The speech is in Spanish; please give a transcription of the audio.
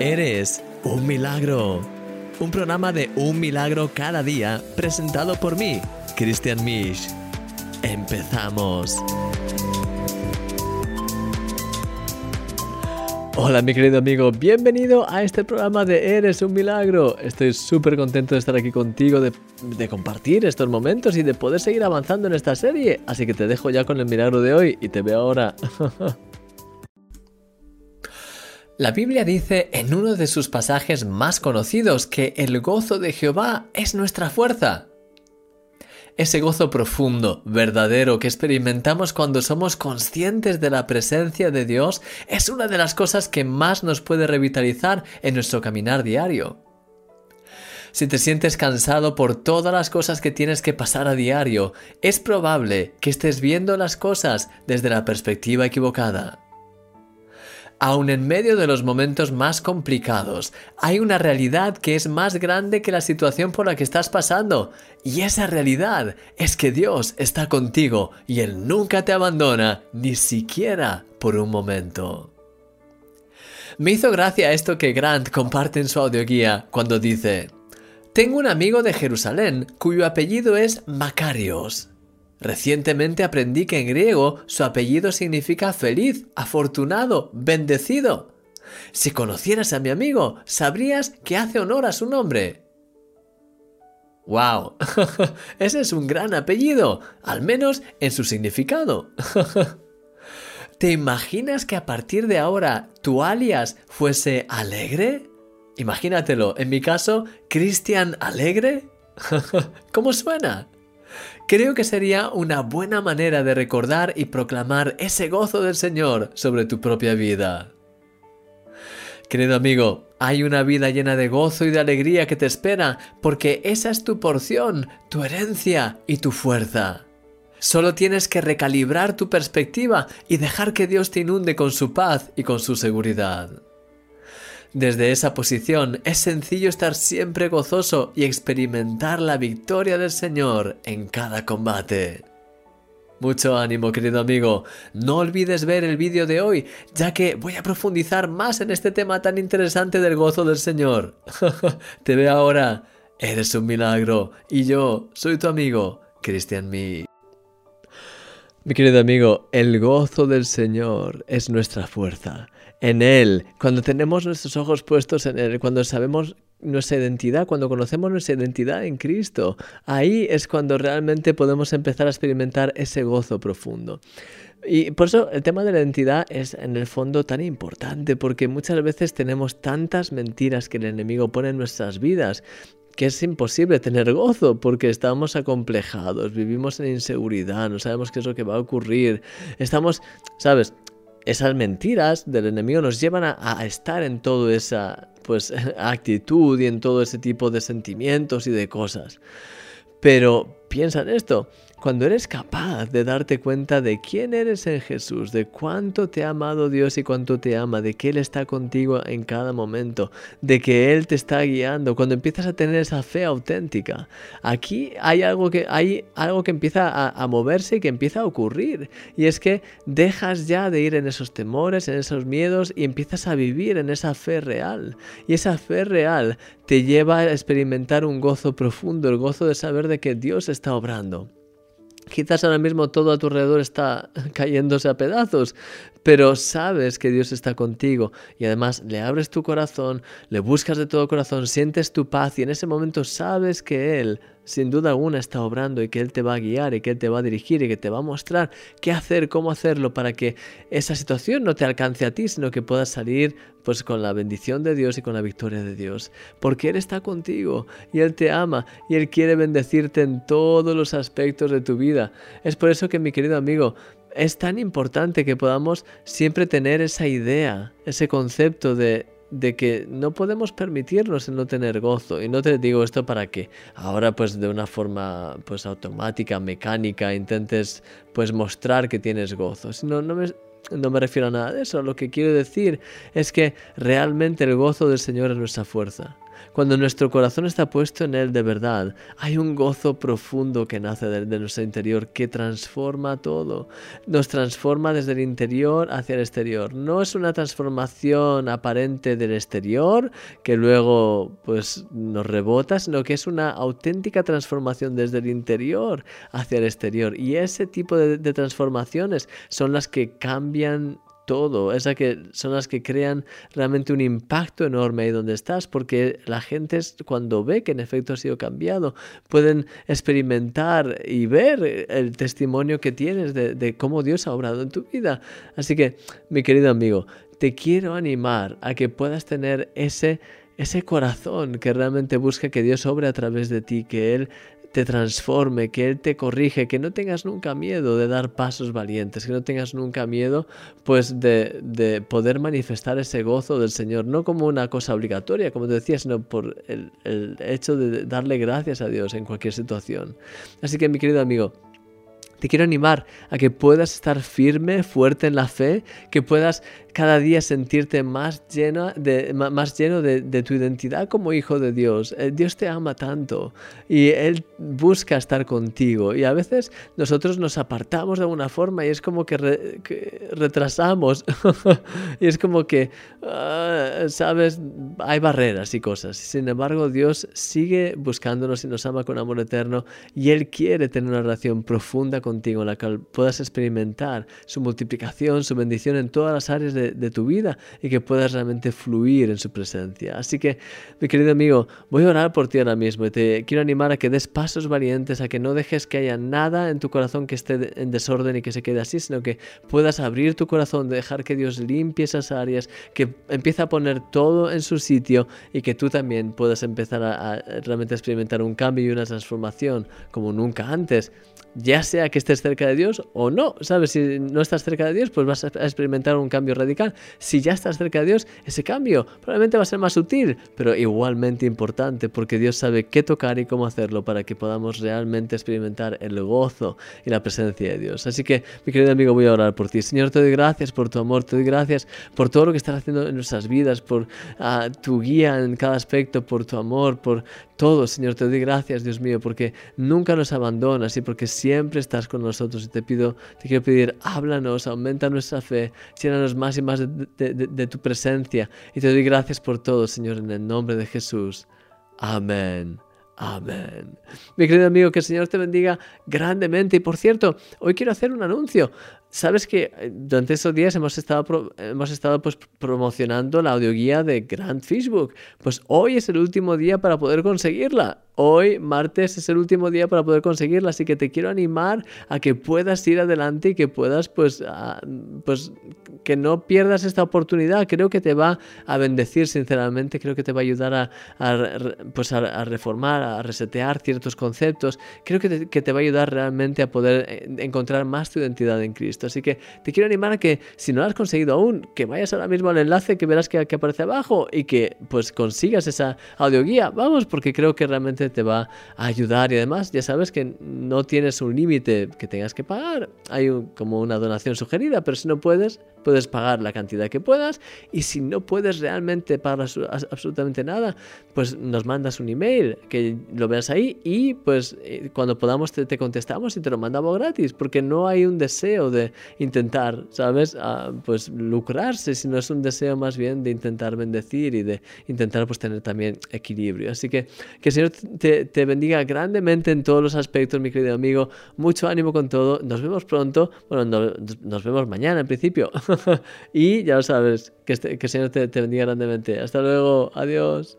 Eres un milagro. Un programa de un milagro cada día presentado por mí, Christian Misch. Empezamos. Hola mi querido amigo, bienvenido a este programa de Eres un Milagro. Estoy súper contento de estar aquí contigo, de, de, compartir estos momentos y de poder seguir avanzando en esta serie. Así que te dejo ya con el milagro de hoy y te veo ahora. La Biblia dice en uno de sus pasajes más conocidos que el gozo de Jehová es nuestra fuerza. Ese gozo profundo, verdadero que experimentamos cuando somos conscientes de la presencia de Dios es una de las cosas que más nos puede revitalizar en nuestro caminar diario. Si te sientes cansado por todas las cosas que tienes que pasar a diario, es probable que estés viendo las cosas desde la perspectiva equivocada. Aun en medio de los momentos más complicados, hay una realidad que es más grande que la situación por la que estás pasando. Y esa realidad es que Dios está contigo y Él nunca te abandona, ni siquiera por un momento. Me hizo gracia esto que Grant comparte en su audioguía cuando dice, Tengo un amigo de Jerusalén cuyo apellido es Macarios. Recientemente aprendí que en griego su apellido significa feliz, afortunado, bendecido. Si conocieras a mi amigo, sabrías que hace honor a su nombre. ¡Wow! Ese es un gran apellido, al menos en su significado. ¿Te imaginas que a partir de ahora tu alias fuese Alegre? Imagínatelo, en mi caso, Cristian Alegre. ¿Cómo suena? Creo que sería una buena manera de recordar y proclamar ese gozo del Señor sobre tu propia vida. Querido amigo, hay una vida llena de gozo y de alegría que te espera, porque esa es tu porción, tu herencia y tu fuerza. Solo tienes que recalibrar tu perspectiva y dejar que Dios te inunde con su paz y con su seguridad. Desde esa posición es sencillo estar siempre gozoso y experimentar la victoria del Señor en cada combate. Mucho ánimo, querido amigo. No olvides ver el vídeo de hoy, ya que voy a profundizar más en este tema tan interesante del gozo del Señor. Te veo ahora. Eres un milagro. Y yo soy tu amigo, Christian Me. Mi querido amigo, el gozo del Señor es nuestra fuerza en Él, cuando tenemos nuestros ojos puestos en Él, cuando sabemos nuestra identidad, cuando conocemos nuestra identidad en Cristo, ahí es cuando realmente podemos empezar a experimentar ese gozo profundo. Y por eso el tema de la identidad es en el fondo tan importante, porque muchas veces tenemos tantas mentiras que el enemigo pone en nuestras vidas que es imposible tener gozo porque estamos acomplejados, vivimos en inseguridad, no sabemos qué es lo que va a ocurrir, estamos, ¿sabes? esas mentiras del enemigo nos llevan a, estar en toda esa pues, actitud y en todo ese tipo de sentimientos y de cosas. Pero piensa en esto, cuando eres capaz de darte cuenta de quién eres en Jesús, de cuánto te ha amado Dios y cuánto te ama, de que Él está contigo en cada momento, de que Él te está guiando, cuando empiezas a tener esa fe auténtica, aquí hay algo que, hay algo que empieza a, a moverse y que empieza a ocurrir. Y es que dejas ya de ir en esos temores, en esos miedos y empiezas a vivir en esa fe real. Y esa fe real te lleva a experimentar un gozo profundo, el gozo de saber de que Dios está obrando. Quizás ahora mismo todo a tu alrededor está cayéndose a pedazos, pero sabes que Dios está contigo y además le abres tu corazón, le buscas de todo corazón, sientes tu paz y en ese momento sabes que Él sin duda alguna está obrando y que Él te va a guiar y que Él te va a dirigir y que te va a mostrar qué hacer, cómo hacerlo para que esa situación no te alcance a ti, sino que puedas salir pues con la bendición de Dios y con la victoria de Dios. Porque Él está contigo y Él te ama y Él quiere bendecirte en todos los aspectos de tu vida. Es por eso que mi querido amigo, es tan importante que podamos siempre tener esa idea, ese concepto de de que no podemos permitirnos el no tener gozo. Y no te digo esto para que ahora pues de una forma pues automática, mecánica, intentes pues mostrar que tienes gozo. Sino, no me, no me refiero a nada de eso. Lo que quiero decir es que realmente el gozo del Señor es nuestra fuerza. Cuando nuestro corazón está puesto en Él de verdad, hay un gozo profundo que nace de, de nuestro interior que transforma todo. Nos transforma desde el interior hacia el exterior. No es una transformación aparente del exterior que luego pues nos rebota, sino que es una auténtica transformación desde el interior hacia el exterior. Y ese tipo de, de transformaciones son las que cambian todo, esas que son las que crean realmente un impacto enorme ahí donde estás, porque la gente cuando ve que en efecto ha sido cambiado, pueden experimentar y ver el testimonio que tienes de, cómo Dios ha obrado en tu vida. Así que, mi querido amigo, te quiero animar a que puedas tener ese ese corazón que realmente busca que Dios obre a través de ti, que Él te transforme, que Él te corrige, que no tengas nunca miedo de dar pasos valientes, que no tengas nunca miedo pues de, de poder manifestar ese gozo del Señor, no como una cosa obligatoria, como te decía, sino por el, el hecho de darle gracias a Dios en cualquier situación. Así que mi querido amigo, te quiero animar a que puedas estar firme, fuerte en la fe, que puedas cada día sentirte más, lleno de, más lleno de, tu identidad como hijo de Dios. Eh, Dios te ama tanto y Él busca estar contigo. Y a veces nosotros nos apartamos de alguna forma y es como que, retrasamos. y es como que, ah, sabes, hay barreras y cosas. Sin embargo, Dios sigue buscándonos y nos ama con amor eterno y Él quiere tener una relación profunda contigo en la cual puedas experimentar su multiplicación, su bendición en todas las áreas de tu vida y que puedas realmente fluir en su presencia. Así que, mi querido amigo, voy a orar por ti ahora mismo y te quiero animar a que des pasos valientes, a que no dejes que haya nada en tu corazón que esté en desorden y que se quede así, sino que puedas abrir tu corazón, dejar que Dios limpie esas áreas, que empiece a poner todo en su sitio y que tú también puedas empezar a realmente experimentar un cambio y una transformación como nunca antes ya sea que estés cerca de Dios o no, ¿sabes? Si no estás cerca de Dios, pues vas a experimentar un cambio radical. Si ya estás cerca de Dios, ese cambio probablemente va a ser más sutil, pero igualmente importante, porque Dios sabe qué tocar y cómo hacerlo para que podamos realmente experimentar el gozo y la presencia de Dios. Así que, mi querido amigo, voy a orar por ti. Señor, te doy gracias por tu amor, te doy gracias por todo lo que estás haciendo en nuestras vidas, por uh, tu guía en cada aspecto, por tu amor, por todo, Señor, te doy gracias, Dios mío, porque nunca nos abandonas y porque siempre estás con nosotros. Y te pido, te quiero pedir, háblanos, aumenta nuestra fe, llénanos más y más de, tu presencia. Y te doy gracias por todo, Señor, en el nombre de Jesús. Amén. Amén. Mi querido amigo, que el Señor te bendiga grandemente. Y por cierto, hoy quiero hacer un anuncio. Sabes que eh, durante estos días hemos estado, hemos estado pues, promocionando la audioguía de Grand Facebook. Pues hoy es el último día para poder conseguirla. Hoy, martes, es el último día para poder conseguirla, así que te quiero animar a que puedas ir adelante y que puedas, pues, pues, que no pierdas esta oportunidad. Creo que te va a bendecir, sinceramente. Creo que te va a ayudar a, pues, a, reformar, a resetear ciertos conceptos. Creo que te, que te va a ayudar realmente a poder eh, encontrar más tu identidad en Cristo. Así que te quiero animar a que, si no lo has conseguido aún, que vayas ahora mismo al enlace que verás que, que aparece abajo y que, pues, consigas esa audioguía. Vamos, porque creo que realmente te va a ayudar y además ya sabes que no tienes un límite que tengas que pagar. Hay como una donación sugerida, pero si no puedes, puedes pagar la cantidad que puedas y si no puedes realmente pagar absolutamente nada, pues nos mandas un email que lo veas ahí y pues eh, cuando podamos te, contestamos y te lo mandamos gratis porque no hay un deseo de intentar, ¿sabes? Ah, pues lucrarse, sino es un deseo más bien de intentar bendecir y de intentar pues tener también equilibrio. Así que que el Señor te, te bendiga grandemente en todos los aspectos, mi querido amigo. Mucho ánimo con todo. Nos vemos pronto. Bueno, no, nos vemos mañana en principio. y ya lo sabes, que, este, que el Señor te, te bendiga grandemente. Hasta luego, adiós.